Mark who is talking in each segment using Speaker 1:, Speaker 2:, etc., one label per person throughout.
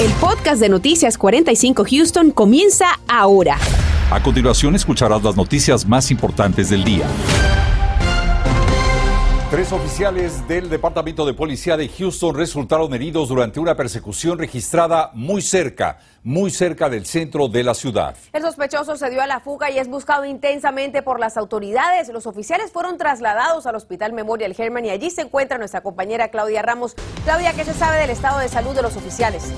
Speaker 1: El podcast de Noticias 45 Houston comienza ahora.
Speaker 2: A continuación escucharás las noticias más importantes del día. Tres oficiales del Departamento de Policía de Houston resultaron heridos durante una persecución registrada muy cerca, muy cerca del centro de la ciudad.
Speaker 1: El sospechoso se dio a la fuga y es buscado intensamente por las autoridades. Los oficiales fueron trasladados al Hospital Memorial Herman y allí se encuentra nuestra compañera Claudia Ramos. Claudia, ¿qué se sabe del estado de salud de los oficiales?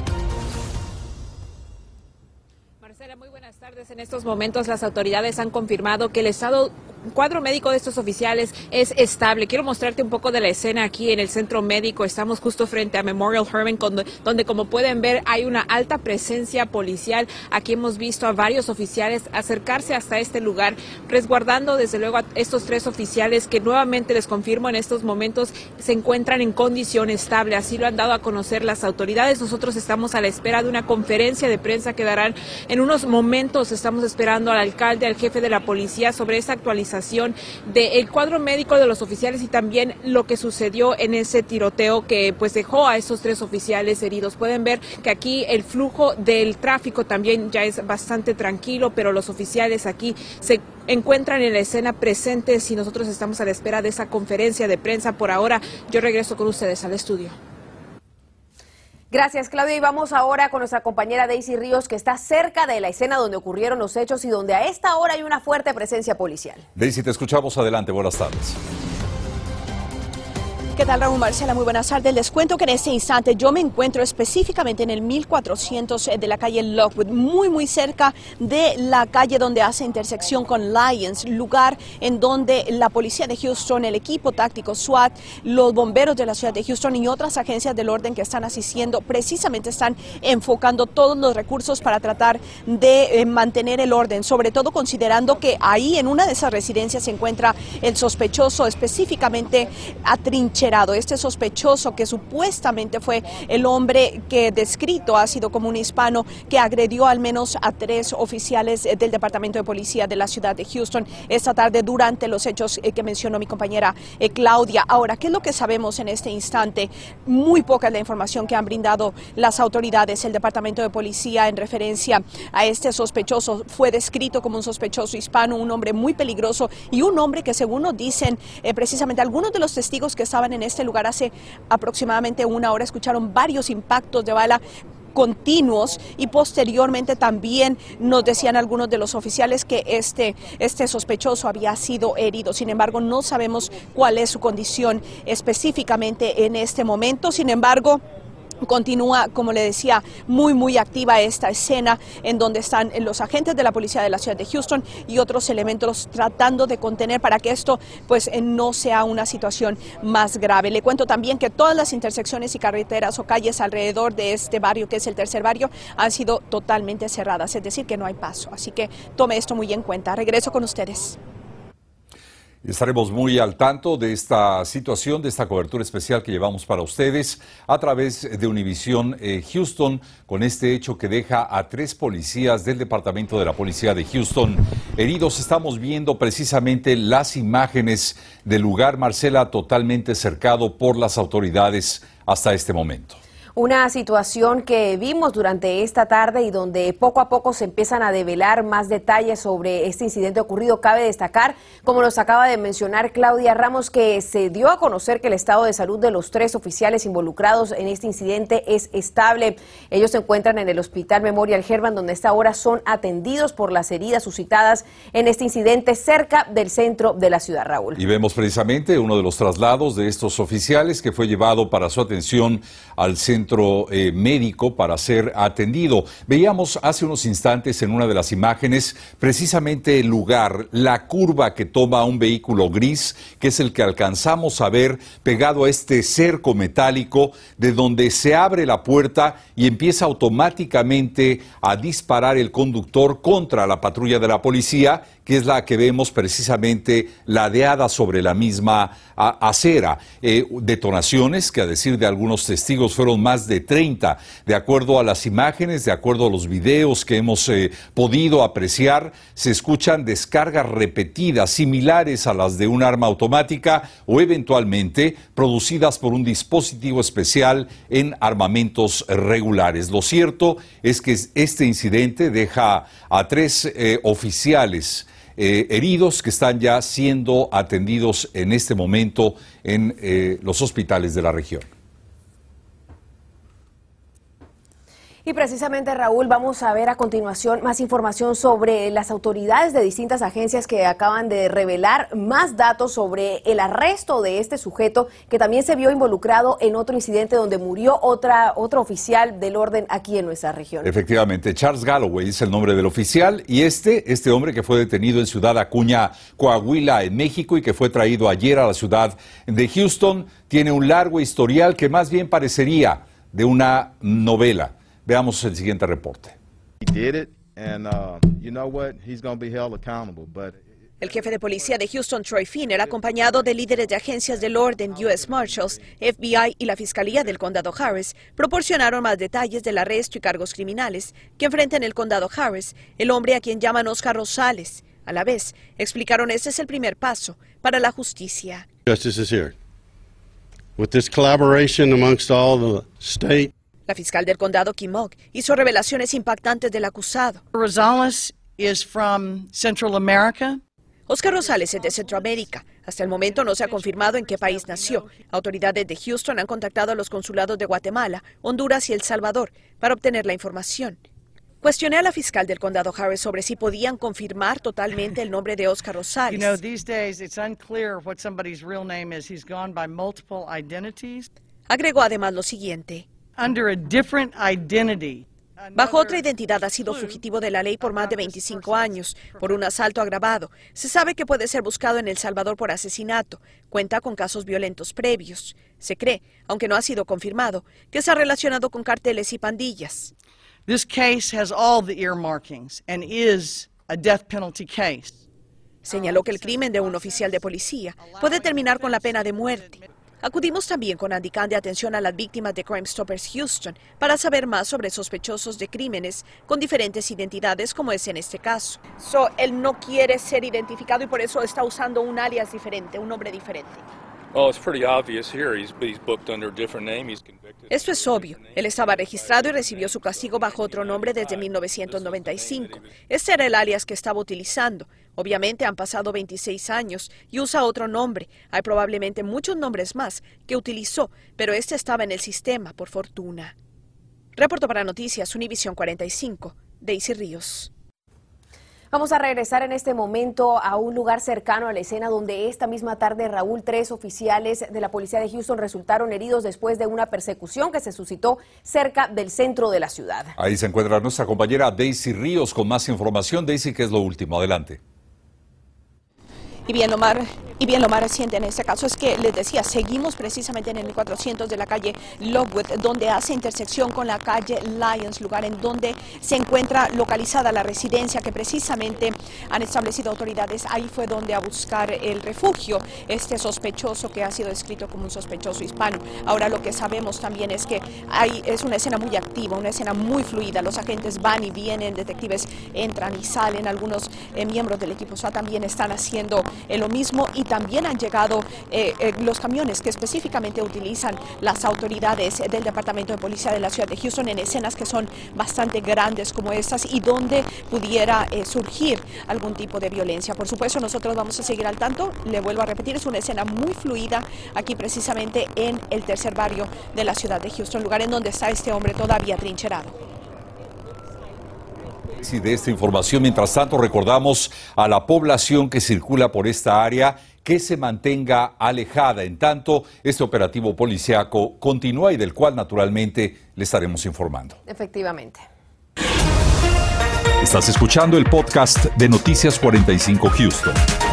Speaker 3: Muy buenas tardes. En estos momentos las autoridades han confirmado que el estado cuadro médico de estos oficiales es estable. Quiero mostrarte un poco de la escena aquí en el centro médico. Estamos justo frente a Memorial Herman, donde, como pueden ver hay una alta presencia policial. Aquí hemos visto a varios oficiales acercarse hasta este lugar, resguardando desde luego a estos tres oficiales que nuevamente les confirmo en estos momentos se encuentran en condición estable. Así lo han dado a conocer las autoridades. Nosotros estamos a la espera de una conferencia de prensa que darán en unos momentos. Estamos esperando al alcalde, al jefe de la policía sobre esta actualización del cuadro médico de los oficiales y también lo que sucedió en ese tiroteo que pues dejó a esos tres oficiales heridos. Pueden ver que aquí el flujo del tráfico también ya es bastante tranquilo, pero los oficiales aquí se encuentran en la escena presentes y nosotros estamos a la espera de esa conferencia de prensa. Por ahora yo regreso con ustedes al estudio.
Speaker 1: Gracias, Claudia. Y vamos ahora con nuestra compañera Daisy Ríos, que está cerca de la escena donde ocurrieron los hechos y donde a esta hora hay una fuerte presencia policial.
Speaker 2: Daisy, te escuchamos. Adelante. Buenas tardes.
Speaker 4: ¿Qué tal, Raúl Marcela? Muy buenas tardes. Les cuento que en este instante yo me encuentro específicamente en el 1400 de la calle Lockwood, muy, muy cerca de la calle donde hace intersección con Lions, lugar en donde la policía de Houston, el equipo táctico SWAT, los bomberos de la ciudad de Houston y otras agencias del orden que están asistiendo, precisamente están enfocando todos los recursos para tratar de eh, mantener el orden, sobre todo considerando que ahí en una de esas residencias se encuentra el sospechoso específicamente atrincherado este sospechoso que supuestamente fue el hombre que descrito ha sido como un hispano que agredió al menos a tres oficiales del Departamento de Policía de la ciudad de Houston esta tarde durante los hechos eh, que mencionó mi compañera eh, Claudia. Ahora, ¿qué es lo que sabemos en este instante? Muy poca es la información que han brindado las autoridades. El Departamento de Policía en referencia a este sospechoso fue descrito como un sospechoso hispano, un hombre muy peligroso y un hombre que según nos dicen eh, precisamente algunos de los testigos que estaban en en este lugar hace aproximadamente una hora escucharon varios impactos de bala continuos y posteriormente también nos decían algunos de los oficiales que este, este sospechoso había sido herido. Sin embargo, no sabemos cuál es su condición específicamente en este momento. Sin embargo, Continúa, como le decía, muy, muy activa esta escena en donde están los agentes de la policía de la ciudad de Houston y otros elementos tratando de contener para que esto pues eh, no sea una situación más grave. Le cuento también que todas las intersecciones y carreteras o calles alrededor de este barrio, que es el tercer barrio, han sido totalmente cerradas, es decir, que no hay paso. Así que tome esto muy en cuenta. Regreso con ustedes.
Speaker 2: Estaremos muy al tanto de esta situación, de esta cobertura especial que llevamos para ustedes a través de Univisión eh, Houston, con este hecho que deja a tres policías del Departamento de la Policía de Houston heridos. Estamos viendo precisamente las imágenes del lugar, Marcela, totalmente cercado por las autoridades hasta este momento.
Speaker 1: Una situación que vimos durante esta tarde y donde poco a poco se empiezan a develar más detalles sobre este incidente ocurrido. Cabe destacar, como nos acaba de mencionar Claudia Ramos, que se dio a conocer que el estado de salud de los tres oficiales involucrados en este incidente es estable. Ellos se encuentran en el Hospital Memorial Herman, donde esta hora son atendidos por las heridas suscitadas en este incidente cerca del centro de la ciudad, Raúl.
Speaker 2: Y vemos precisamente uno de los traslados de estos oficiales que fue llevado para su atención al centro eh, médico para ser atendido. Veíamos hace unos instantes en una de las imágenes precisamente el lugar, la curva que toma un vehículo gris, que es el que alcanzamos a ver pegado a este cerco metálico, de donde se abre la puerta y empieza automáticamente a disparar el conductor contra la patrulla de la policía que es la que vemos precisamente ladeada sobre la misma acera. Eh, detonaciones que a decir de algunos testigos fueron más de 30, de acuerdo a las imágenes, de acuerdo a los videos que hemos eh, podido apreciar, se escuchan descargas repetidas similares a las de un arma automática o eventualmente producidas por un dispositivo especial en armamentos regulares. Lo cierto es que este incidente deja a tres eh, oficiales eh, heridos que están ya siendo atendidos en este momento en eh, los hospitales de la región.
Speaker 1: Y precisamente, Raúl, vamos a ver a continuación más información sobre las autoridades de distintas agencias que acaban de revelar más datos sobre el arresto de este sujeto que también se vio involucrado en otro incidente donde murió otra, otro oficial del orden aquí en nuestra región.
Speaker 2: Efectivamente, Charles Galloway es el nombre del oficial y este, este hombre que fue detenido en Ciudad Acuña, Coahuila, en México y que fue traído ayer a la ciudad de Houston, tiene un largo historial que más bien parecería de una novela. Veamos el siguiente reporte.
Speaker 4: El jefe de policía de Houston, Troy Finner, acompañado de líderes de agencias del orden, U.S. Marshals, FBI y la Fiscalía del Condado Harris, proporcionaron más detalles del arresto y cargos criminales que enfrenta en el Condado Harris el hombre a quien llaman Oscar Rosales. A la vez, explicaron este es el primer paso para la justicia.
Speaker 5: Justice is here. With this collaboration amongst all the state
Speaker 4: la fiscal del condado Kimok hizo revelaciones impactantes del acusado.
Speaker 6: Rosales is from Central America.
Speaker 4: Oscar Rosales es de Centroamérica. Hasta el momento no se ha confirmado en qué país nació. Autoridades de Houston han contactado a los consulados de Guatemala, Honduras y El Salvador para obtener la información. Cuestioné a la fiscal del condado Harris sobre si podían confirmar totalmente el nombre de Oscar Rosales. Agregó además lo siguiente. Bajo otra identidad ha sido fugitivo de la ley por más de 25 años, por un asalto agravado. Se sabe que puede ser buscado en El Salvador por asesinato. Cuenta con casos violentos previos. Se cree, aunque no ha sido confirmado, que se ha relacionado con carteles y pandillas.
Speaker 6: This case has all the earmarkings and is a death penalty case.
Speaker 4: Señaló que el crimen de un oficial de policía puede terminar con la pena de muerte. Acudimos también con Andicán de atención a las víctimas de Crime Stoppers Houston para saber más sobre sospechosos de crímenes con diferentes identidades, como es en este caso. So, él no quiere ser identificado y por eso está usando un alias diferente, un nombre diferente. Esto es obvio. Él estaba registrado y recibió su castigo bajo otro nombre desde 1995. Este era el alias que estaba utilizando. Obviamente han pasado 26 años y usa otro nombre. Hay probablemente muchos nombres más que utilizó, pero este estaba en el sistema, por fortuna. Reporto para Noticias Univisión 45, Daisy Ríos.
Speaker 1: Vamos a regresar en este momento a un lugar cercano a la escena donde esta misma tarde, Raúl, tres oficiales de la policía de Houston resultaron heridos después de una persecución que se suscitó cerca del centro de la ciudad.
Speaker 2: Ahí se encuentra nuestra compañera Daisy Ríos con más información. Daisy, ¿qué es lo último? Adelante.
Speaker 4: Y bien, lo más, y bien, lo más reciente en este caso es que les decía, seguimos precisamente en el 1400 de la calle Lockwood, donde hace intersección con la calle Lyons, lugar en donde se encuentra localizada la residencia que precisamente han establecido autoridades. Ahí fue donde a buscar el refugio este sospechoso que ha sido descrito como un sospechoso hispano. Ahora lo que sabemos también es que hay, es una escena muy activa, una escena muy fluida. Los agentes van y vienen, detectives entran y salen, algunos eh, miembros del equipo SWAT también están haciendo lo mismo también han llegado eh, eh, los camiones que específicamente utilizan las autoridades del Departamento de Policía de la Ciudad de Houston en escenas que son bastante grandes como estas y donde pudiera eh, surgir algún tipo de violencia. Por supuesto, nosotros vamos a seguir al tanto. Le vuelvo a repetir, es una escena muy fluida aquí precisamente en el tercer barrio de la ciudad de Houston, lugar en donde está este hombre todavía trincherado
Speaker 2: de esta información. Mientras tanto, recordamos a la población que circula por esta área que se mantenga alejada. En tanto, este operativo policiaco continúa y del cual naturalmente le estaremos informando.
Speaker 1: Efectivamente.
Speaker 2: Estás escuchando el podcast de Noticias 45 Houston.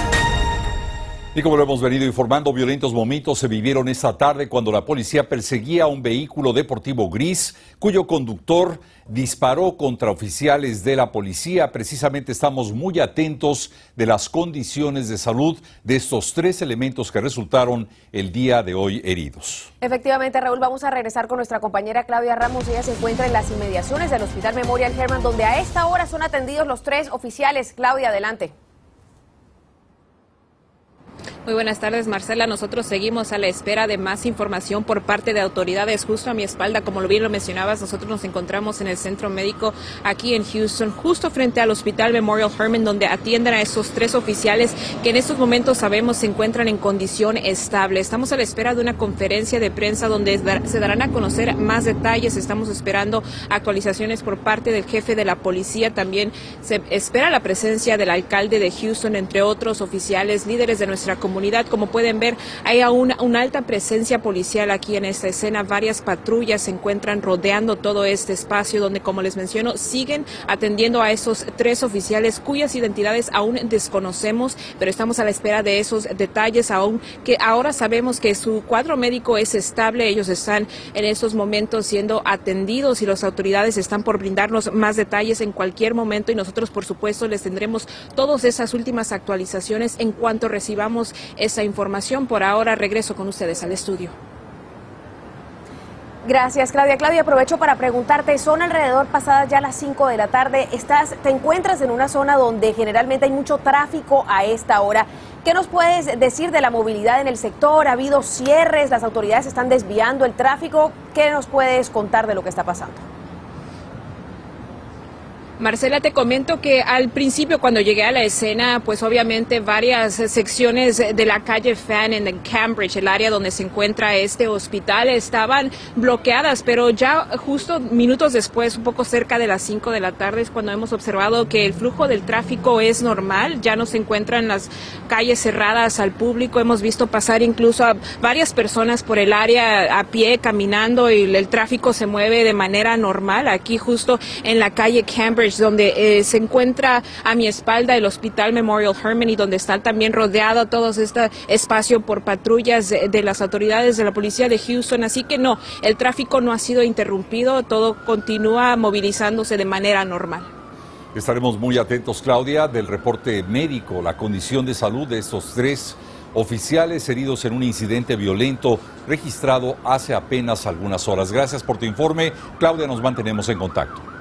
Speaker 2: Y como lo hemos venido informando, violentos momentos se vivieron esta tarde cuando la policía perseguía un vehículo deportivo gris cuyo conductor disparó contra oficiales de la policía. Precisamente estamos muy atentos de las condiciones de salud de estos tres elementos que resultaron el día de hoy heridos.
Speaker 1: Efectivamente, Raúl, vamos a regresar con nuestra compañera Claudia Ramos. Ella se encuentra en las inmediaciones del Hospital Memorial Herman, donde a esta hora son atendidos los tres oficiales. Claudia, adelante.
Speaker 3: Muy buenas tardes, Marcela. Nosotros seguimos a la espera de más información por parte de autoridades. Justo a mi espalda, como bien lo mencionabas, nosotros nos encontramos en el centro médico aquí en Houston, justo frente al Hospital Memorial Herman, donde atienden a esos tres oficiales que en estos momentos sabemos se encuentran en condición estable. Estamos a la espera de una conferencia de prensa donde se darán a conocer más detalles. Estamos esperando actualizaciones por parte del jefe de la policía. También se espera la presencia del alcalde de Houston, entre otros oficiales, líderes de nuestra comunidad como pueden ver, hay una, una alta presencia policial aquí en esta escena. Varias patrullas se encuentran rodeando todo este espacio donde, como les menciono, siguen atendiendo a esos tres oficiales cuyas identidades aún desconocemos, pero estamos a la espera de esos detalles aún que ahora sabemos que su cuadro médico es estable. Ellos están en estos momentos siendo atendidos y las autoridades están por brindarnos más detalles en cualquier momento y nosotros, por supuesto, les tendremos todas esas últimas actualizaciones en cuanto recibamos esa información. Por ahora regreso con ustedes al estudio.
Speaker 1: Gracias, Claudia. Claudia, aprovecho para preguntarte, son alrededor pasadas ya las 5 de la tarde, estás, te encuentras en una zona donde generalmente hay mucho tráfico a esta hora. ¿Qué nos puedes decir de la movilidad en el sector? ¿Ha habido cierres? ¿Las autoridades están desviando el tráfico? ¿Qué nos puedes contar de lo que está pasando?
Speaker 3: Marcela, te comento que al principio cuando llegué a la escena, pues obviamente varias secciones de la calle Fan en Cambridge, el área donde se encuentra este hospital, estaban bloqueadas, pero ya justo minutos después, un poco cerca de las 5 de la tarde, es cuando hemos observado que el flujo del tráfico es normal, ya no se encuentran las calles cerradas al público, hemos visto pasar incluso a varias personas por el área a pie, caminando y el tráfico se mueve de manera normal, aquí justo en la calle Cambridge donde eh, se encuentra a mi espalda el Hospital Memorial Herman y donde están también rodeado todo este espacio por patrullas de, las autoridades de la policía de Houston. Así que no, el tráfico no ha sido interrumpido, todo continúa movilizándose de manera normal.
Speaker 2: Estaremos muy atentos, Claudia, del reporte médico, la condición de salud de estos tres oficiales heridos en un incidente violento registrado hace apenas algunas horas. Gracias por tu informe. Claudia, nos mantenemos en contacto.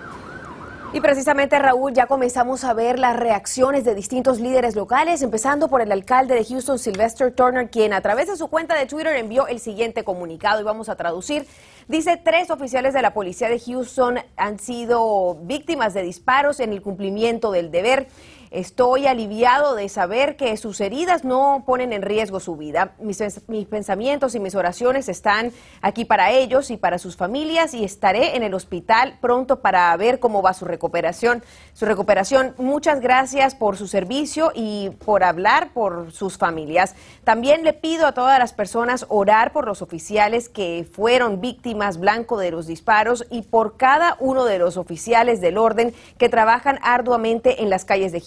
Speaker 1: Y precisamente, Raúl, ya comenzamos a ver las reacciones de distintos líderes locales, empezando por el alcalde de Houston, Sylvester Turner, quien a través de su cuenta de Twitter envió el siguiente comunicado y vamos a traducir. Dice, tres oficiales de la policía de Houston han sido víctimas de disparos en el cumplimiento del deber. Estoy aliviado de saber que sus heridas no ponen en riesgo su vida. Mis, pensamientos y mis oraciones están aquí para ellos y para sus familias y estaré en el hospital pronto para ver cómo va su recuperación. Su recuperación. Muchas gracias por su servicio y por hablar por sus familias. También le pido a todas las personas orar por los oficiales que fueron víctimas blanco de los disparos y por cada uno de los oficiales del orden que trabajan arduamente en las calles de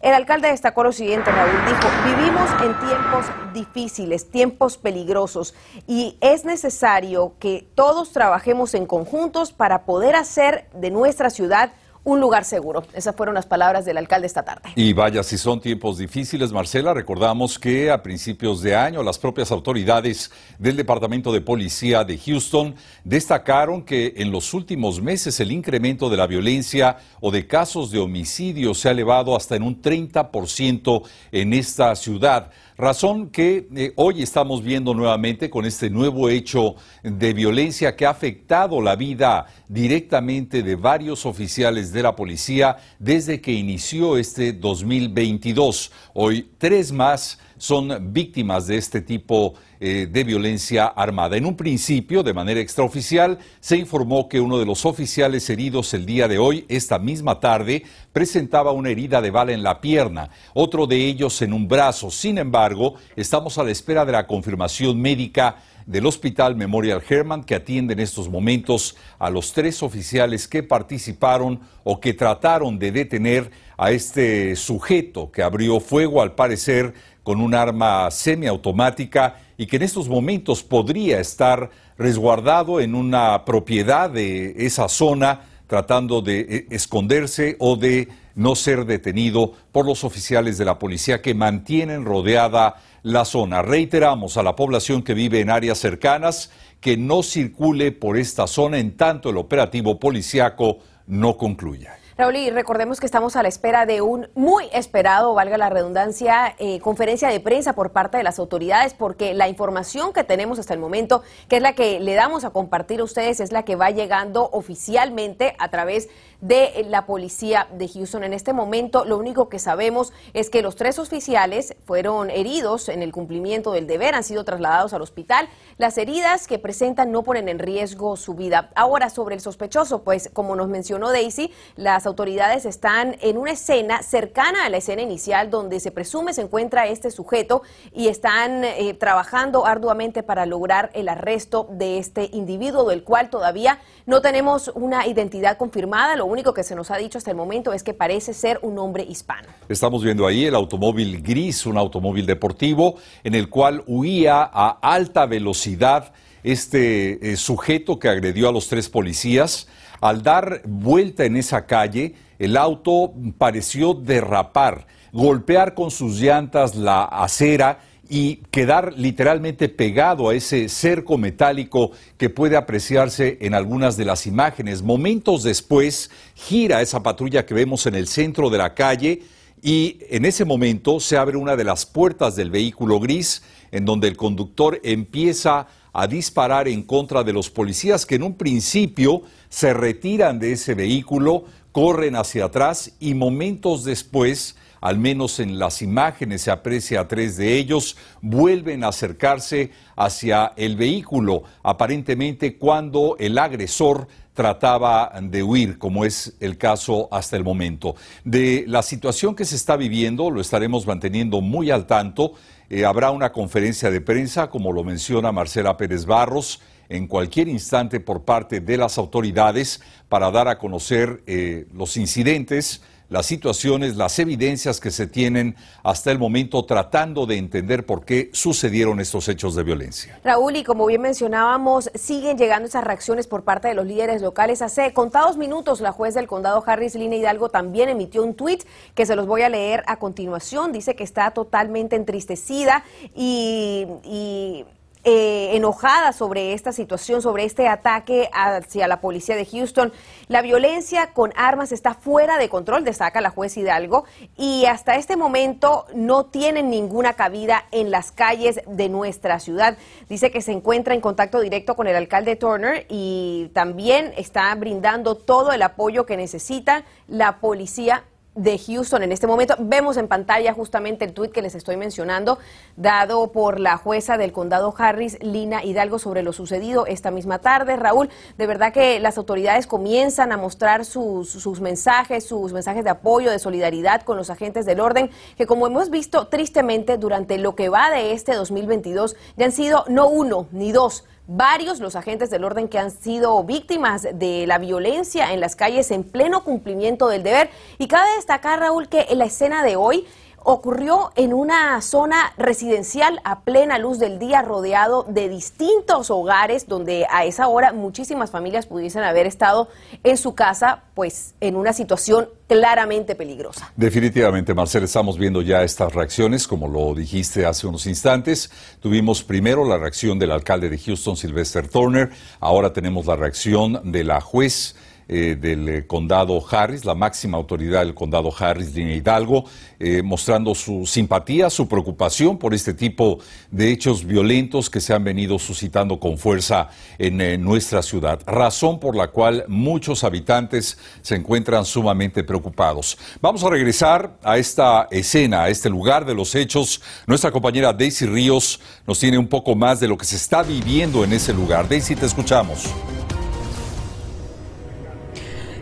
Speaker 1: El alcalde destacó lo siguiente, Raúl, dijo, vivimos en tiempos difíciles, tiempos peligrosos y es necesario que todos trabajemos en conjuntos para poder hacer de nuestra ciudad un lugar seguro. Esas fueron las palabras del alcalde esta tarde.
Speaker 2: Y vaya, si son tiempos difíciles, Marcela, recordamos que a principios de año las propias autoridades del Departamento de Policía de Houston destacaron que en los últimos meses el incremento de la violencia o de casos de homicidio se ha elevado hasta en un 30% en esta ciudad. Razón que eh, hoy estamos viendo nuevamente con este nuevo hecho de violencia que ha afectado la vida directamente de varios oficiales de la policía desde que inició este 2022. Hoy tres más son víctimas de este tipo eh, de violencia armada. En un principio, de manera extraoficial, se informó que uno de los oficiales heridos el día de hoy, esta misma tarde, presentaba una herida de bala en la pierna, otro de ellos en un brazo. Sin embargo, estamos a la espera de la confirmación médica del Hospital Memorial Herman que atiende en estos momentos a los tres oficiales que participaron o que trataron de detener a este sujeto que abrió fuego al parecer con un arma semiautomática y que en estos momentos podría estar resguardado en una propiedad de esa zona tratando de eh, esconderse o de no ser detenido por los oficiales de la policía que mantienen rodeada la zona. Reiteramos a la población que vive en áreas cercanas que no circule por esta zona en tanto el operativo policiaco no concluya.
Speaker 1: Raúl, y recordemos que estamos a la espera de un muy esperado, valga la redundancia, eh, conferencia de prensa por parte de las autoridades, porque la información que tenemos hasta el momento, que es la que le damos a compartir a ustedes, es la que va llegando oficialmente a través de la policía de Houston. En este momento, lo único que sabemos es que los tres oficiales fueron heridos en el cumplimiento del deber, han sido trasladados al hospital. Las heridas que presentan no ponen en riesgo su vida. Ahora, sobre el sospechoso, pues como nos mencionó Daisy, las autoridades están en una escena cercana a la escena inicial donde se presume se encuentra este sujeto y están eh, trabajando arduamente para lograr el arresto de este individuo del cual todavía no tenemos una identidad confirmada. Único que se nos ha dicho hasta el momento es que parece ser un hombre hispano.
Speaker 2: Estamos viendo ahí el automóvil gris, un automóvil deportivo en el cual huía a alta velocidad este eh, sujeto que agredió a los tres policías. Al dar vuelta en esa calle, el auto pareció derrapar, golpear con sus llantas la acera y quedar literalmente pegado a ese cerco metálico que puede apreciarse en algunas de las imágenes. Momentos después gira esa patrulla que vemos en el centro de la calle y en ese momento se abre una de las puertas del vehículo gris en donde el conductor empieza a disparar en contra de los policías que en un principio se retiran de ese vehículo, corren hacia atrás y momentos después, al menos en las imágenes se aprecia a tres de ellos, vuelven a acercarse hacia el vehículo, aparentemente cuando el agresor trataba de huir, como es el caso hasta el momento. De la situación que se está viviendo, lo estaremos manteniendo muy al tanto. Eh, habrá una conferencia de prensa, como lo menciona Marcela Pérez Barros, en cualquier instante por parte de las autoridades para dar a conocer eh, los incidentes, las situaciones, las evidencias que se tienen hasta el momento tratando de entender por qué sucedieron estos hechos de violencia.
Speaker 1: Raúl, y como bien mencionábamos, siguen llegando esas reacciones por parte de los líderes locales. Hace contados minutos, la juez del condado Harris, Lina Hidalgo, también emitió un tuit que se los voy a leer a continuación. Dice que está totalmente entristecida y, y eh, enojada sobre esta situación, sobre este ataque hacia la policía de Houston. La violencia con armas está fuera de control, destaca la juez Hidalgo, y hasta este momento no tienen ninguna cabida en las calles de nuestra ciudad. Dice que se encuentra en contacto directo con el alcalde Turner y también está brindando todo el apoyo que necesita la policía de Houston en este momento. Vemos en pantalla justamente el tuit que les estoy mencionando, dado por la jueza del condado Harris, Lina Hidalgo, sobre lo sucedido esta misma tarde. Raúl, de verdad que las autoridades comienzan a mostrar sus, sus mensajes, sus mensajes de apoyo, de solidaridad con los agentes del orden, que como hemos visto tristemente durante lo que va de este 2022, ya han sido no uno ni dos, varios los agentes del orden que han sido víctimas de la violencia en las calles en pleno cumplimiento del deber. Y cabe destacar, Raúl, que en la escena de hoy ocurrió en una zona residencial a plena luz del día, rodeado de distintos hogares, donde a esa hora muchísimas familias pudiesen haber estado en su casa, pues en una situación claramente peligrosa.
Speaker 2: Definitivamente, Marcel, estamos viendo ya estas reacciones, como lo dijiste hace unos instantes. Tuvimos primero la reacción del alcalde de Houston, Sylvester Turner, ahora tenemos la reacción de la juez eh, del eh, condado Harris, la máxima autoridad del condado Harris, Lina Hidalgo, eh, mostrando su simpatía, su preocupación por este tipo de hechos violentos que se han venido suscitando con fuerza en nuestra ciudad, razón por la cual muchos habitantes se encuentran sumamente preocupados. Vamos a regresar a esta escena, a este lugar de los hechos. Nuestra compañera Daisy Ríos nos tiene un poco más de lo que se está viviendo en ese lugar. Daisy, te escuchamos.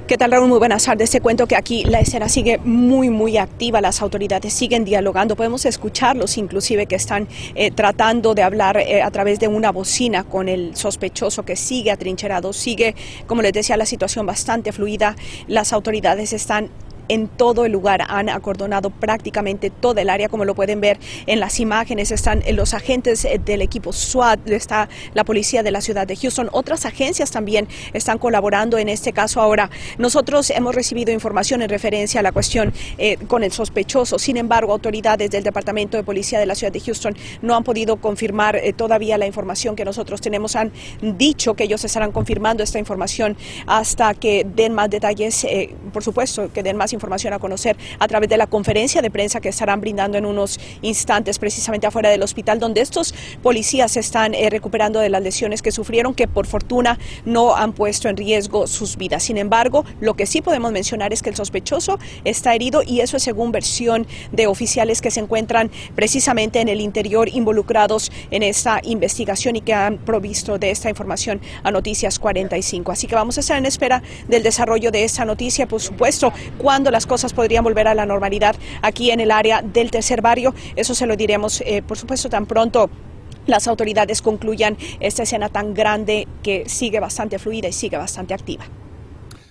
Speaker 4: ¿Qué tal, Raúl? Muy buenas tardes. Te cuento que aquí la escena sigue muy, muy activa. Las autoridades siguen dialogando. Podemos escucharlos, inclusive, que están eh, tratando de hablar eh, a través de una bocina con el sospechoso que sigue atrincherado. Sigue, como les decía, la situación bastante fluida. Las autoridades están en todo el lugar. Han acordonado prácticamente toda el área, como lo pueden ver en las imágenes. Están los agentes del equipo SWAT, está la policía de la ciudad de Houston. Otras agencias también están colaborando en este caso. Ahora, nosotros hemos recibido información en referencia a la cuestión eh, con el sospechoso. Sin embargo, autoridades del Departamento de Policía de la ciudad de Houston no han podido confirmar eh, todavía la información que nosotros tenemos. Han dicho que ellos estarán confirmando esta información hasta que den más detalles, eh, por supuesto, que den más información a conocer a través de la conferencia de prensa que estarán brindando en unos instantes precisamente afuera del hospital donde estos policías están eh, recuperando de las lesiones que sufrieron que por fortuna no han puesto en riesgo sus vidas. Sin embargo, lo que sí podemos mencionar es que el sospechoso está herido y eso es según versión de oficiales que se encuentran precisamente en el interior involucrados en esta investigación y que han provisto de esta información a Noticias 45. Así que vamos a estar en espera del desarrollo de esta noticia, por supuesto, cuando las cosas podrían volver a la normalidad aquí en el área del tercer barrio. Eso se lo diremos, eh, por supuesto, tan pronto las autoridades concluyan esta escena tan grande que sigue bastante fluida y sigue bastante activa.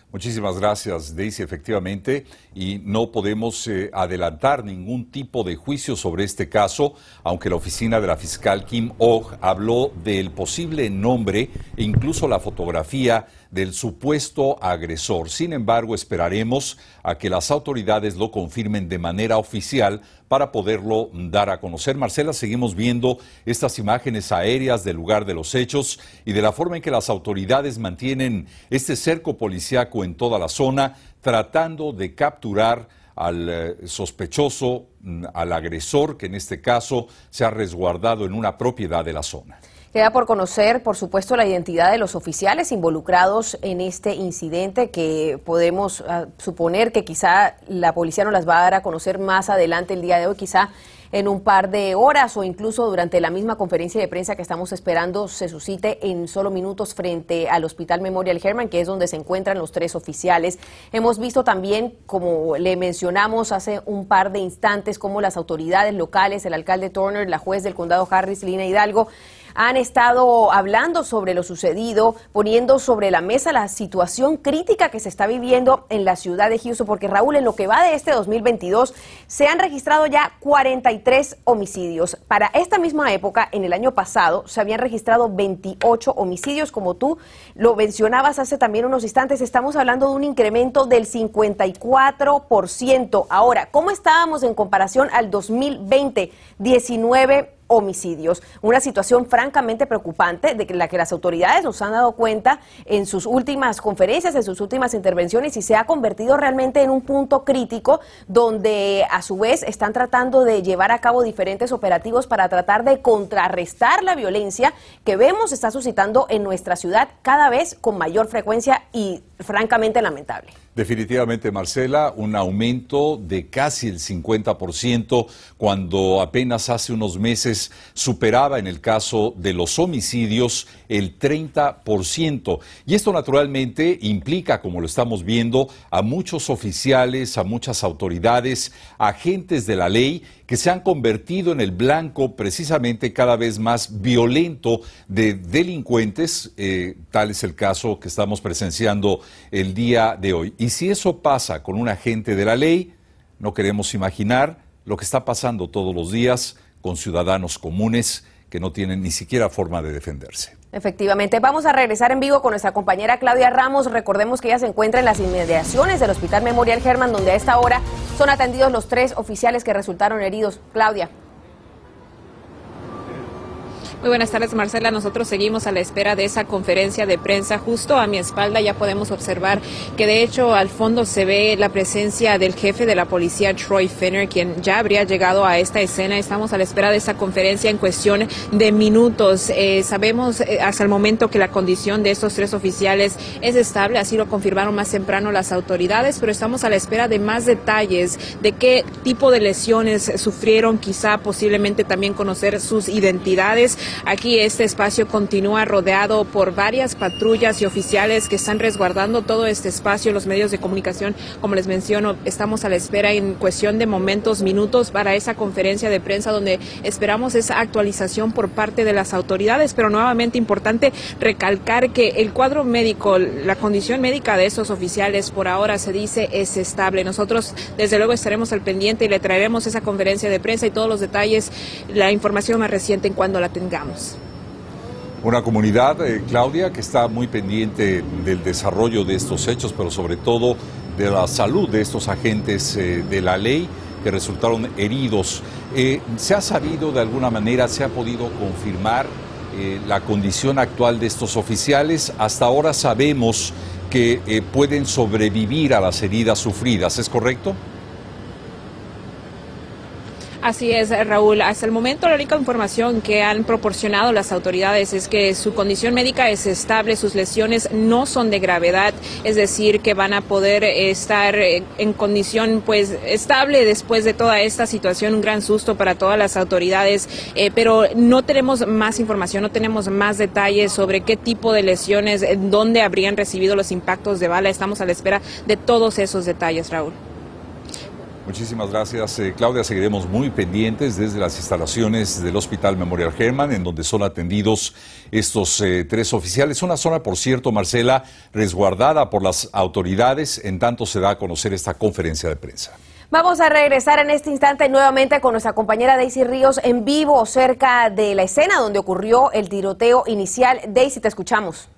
Speaker 2: Muchísimas gracias, Daisy, efectivamente, y no podemos eh, adelantar ningún tipo de juicio sobre este caso, aunque la oficina de la fiscal Kim Og habló del posible nombre e incluso la fotografía del supuesto agresor. Sin embargo, esperaremos a que las autoridades lo confirmen de manera oficial para poderlo dar a conocer. Marcela, seguimos viendo estas imágenes aéreas del lugar de los hechos y de la forma en que las autoridades mantienen este cerco policíaco en toda la zona, tratando de capturar al eh, sospechoso, mm, al agresor, que en este caso se ha resguardado en una propiedad de la zona.
Speaker 1: Queda por conocer, por supuesto, la identidad de los oficiales involucrados en este incidente que podemos ah, suponer que quizá la policía nos las va a dar a conocer más adelante el día de hoy, quizá en un par de horas o incluso durante la misma conferencia de prensa que estamos esperando se suscite en solo minutos frente al Hospital Memorial Herman, que es donde se encuentran los tres oficiales. Hemos visto también, como le mencionamos hace un par de instantes, cómo las autoridades locales, el alcalde Turner, la juez del condado Harris, Lina Hidalgo, han estado hablando sobre lo sucedido, poniendo sobre la mesa la situación crítica que se está viviendo en la ciudad de Houston, porque Raúl, en lo que va de este 2022, se han registrado ya 43 homicidios. Para esta misma época, en el año pasado, se habían registrado 28 homicidios, como tú lo mencionabas hace también unos instantes, estamos hablando de un incremento del 54%. Ahora, ¿cómo estábamos en comparación al 2020? 19 homicidios. Una situación francamente preocupante de la que las autoridades nos han dado cuenta en sus últimas conferencias, en sus últimas intervenciones y se ha convertido realmente en un punto crítico donde a su vez están tratando de llevar a cabo diferentes operativos para tratar de contrarrestar la violencia que vemos está suscitando en nuestra ciudad cada vez con mayor frecuencia y francamente lamentable.
Speaker 2: Definitivamente, Marcela, un aumento de casi el 50% cuando apenas hace unos meses superaba en el caso de los homicidios el 30%. Y esto naturalmente implica, como lo estamos viendo, a muchos oficiales, a muchas autoridades, agentes de la ley que se han convertido en el blanco precisamente cada vez más violento de delincuentes. Eh, tal es el caso que estamos presenciando el día de hoy. Si eso pasa con un agente de la ley, no queremos imaginar lo que está pasando todos los días con ciudadanos comunes que no tienen ni siquiera forma de defenderse.
Speaker 1: Efectivamente, vamos a regresar en vivo con nuestra compañera Claudia Ramos. Recordemos que ella se encuentra en las inmediaciones del Hospital Memorial Germán, donde a esta hora son atendidos los tres oficiales que resultaron heridos. Claudia.
Speaker 3: Muy buenas tardes, Marcela. Nosotros seguimos a la espera de esa conferencia de prensa. Justo a mi espalda ya podemos observar que de hecho al fondo se ve la presencia del jefe de la policía, Troy Finner, quien ya habría llegado a esta escena. Estamos a la espera de esa conferencia en cuestión de minutos. Eh, sabemos eh, hasta el momento que la condición de estos tres oficiales es estable, así lo confirmaron más temprano las autoridades, pero estamos a la espera de más detalles de qué tipo de lesiones sufrieron, quizá posiblemente también conocer sus identidades. Aquí este espacio continúa rodeado por varias patrullas y oficiales que están resguardando todo este espacio. Los medios de comunicación, como les menciono, estamos a la espera en cuestión de momentos, minutos para esa conferencia de prensa donde esperamos esa actualización por parte de las autoridades. Pero nuevamente importante recalcar que el cuadro médico, la condición médica de esos oficiales por ahora se dice es estable. Nosotros desde luego estaremos al pendiente y le traeremos esa conferencia de prensa y todos los detalles, la información más reciente en cuando la tengamos.
Speaker 2: Una comunidad, eh, Claudia, que está muy pendiente del desarrollo de estos hechos, pero sobre todo de la salud de estos agentes eh, de la ley que resultaron heridos. Eh, ¿Se ha sabido de alguna manera, se ha podido confirmar la condición actual de estos oficiales? Hasta ahora sabemos que pueden sobrevivir a las heridas sufridas, ¿es correcto?
Speaker 3: Así es, Raúl. Hasta el momento la única información que han proporcionado las autoridades es que su condición médica es estable, sus lesiones no son de gravedad, es decir, que van a poder estar en condición pues estable después de toda esta situación, un gran susto para todas las autoridades, eh, pero no tenemos más información, no tenemos más detalles sobre qué tipo de lesiones, dónde habrían recibido los impactos de bala. Estamos a la espera de todos esos detalles, Raúl.
Speaker 2: Muchísimas gracias, eh, Claudia. Seguiremos muy pendientes desde las instalaciones del Hospital Memorial Herman, en donde son atendidos estos eh, tres oficiales. Una zona, por cierto, Marcela, resguardada por las autoridades, en tanto se da a conocer esta conferencia de prensa.
Speaker 1: Vamos a regresar en este instante nuevamente con nuestra compañera Daisy Ríos en vivo cerca de la escena donde ocurrió el tiroteo inicial. Daisy, te escuchamos.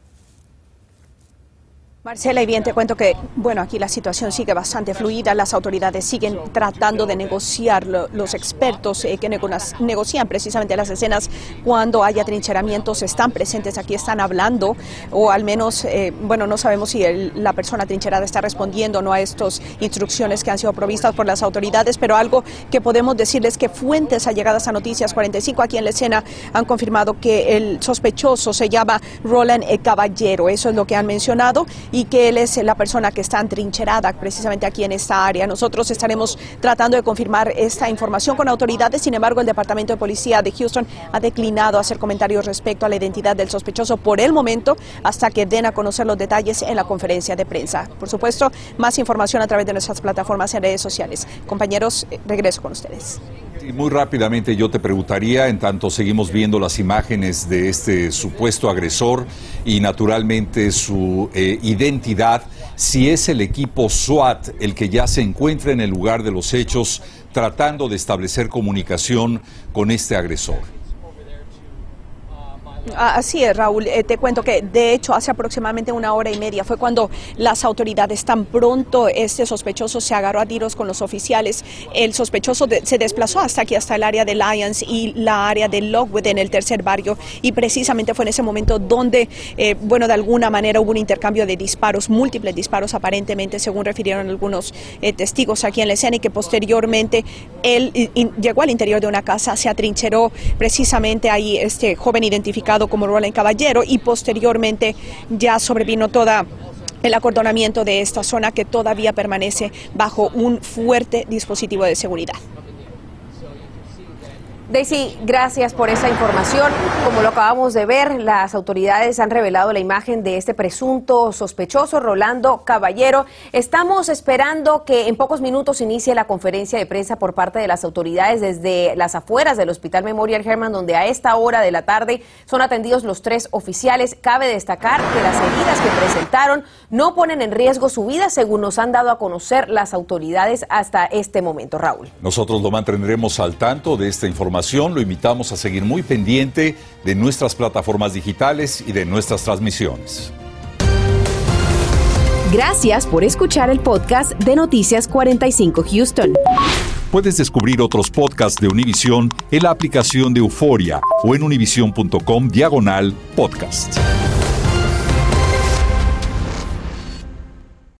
Speaker 4: Marcela, y bien te cuento que, bueno, aquí la situación sigue bastante fluida, las autoridades siguen tratando de negociar, los expertos eh, que negocian precisamente las escenas cuando haya trincheramientos están presentes aquí, están hablando, o al menos, eh, bueno, no sabemos si la persona trincherada está respondiendo no a estas instrucciones que han sido provistas por las autoridades, pero algo que podemos decirles que fuentes allegadas a Noticias 45 aquí en la escena han confirmado que el sospechoso se llama Roland Caballero, eso es lo que han mencionado y que él es la persona que está entrincherada precisamente aquí en esta área. Nosotros estaremos tratando de confirmar esta información con autoridades, sin embargo el Departamento de Policía de Houston ha declinado hacer comentarios respecto a la identidad del sospechoso por el momento hasta que den a conocer los detalles en la conferencia de prensa. Por supuesto, más información a través de nuestras plataformas en redes sociales. Compañeros, eh, regreso con ustedes.
Speaker 2: Muy rápidamente yo te preguntaría, en tanto seguimos viendo las imágenes de este supuesto agresor y naturalmente su eh, identidad, si es el equipo SWAT el que ya se encuentra en el lugar de los hechos tratando de establecer comunicación con este agresor.
Speaker 4: Ah, así es, Raúl. Eh, te cuento que, de hecho, hace aproximadamente una hora y media fue cuando las autoridades, tan pronto este sospechoso se agarró a tiros con los oficiales, el sospechoso se desplazó hasta aquí, hasta el área de Lyons y la área de Lockwood en el tercer barrio. Y precisamente fue en ese momento donde, eh, bueno, de alguna manera hubo un intercambio de disparos, múltiples disparos aparentemente, según refirieron algunos eh, testigos aquí en la escena, y que posteriormente él llegó al interior de una casa, se atrincheró precisamente ahí este joven identificado como Roland Caballero y posteriormente ya sobrevino toda el acordonamiento de esta zona que todavía permanece bajo un fuerte dispositivo de seguridad.
Speaker 1: Daisy, gracias por esa información. Como lo acabamos de ver, las autoridades han revelado la imagen de este presunto sospechoso, Rolando Caballero. Estamos esperando que en pocos minutos inicie la conferencia de prensa por parte de las autoridades desde las afueras del Hospital Memorial Herman, donde a esta hora de la tarde son atendidos los tres oficiales. Cabe destacar que las heridas que presentaron no ponen en riesgo su vida, según nos han dado a conocer las autoridades hasta este momento. Raúl.
Speaker 2: Nosotros lo mantendremos al tanto de esta información lo invitamos a seguir muy pendiente de nuestras plataformas digitales y de nuestras transmisiones.
Speaker 7: Gracias por escuchar el podcast de Noticias 45 Houston.
Speaker 2: Puedes descubrir otros podcasts de Univision en la aplicación de Euforia o en univision.com diagonal podcast.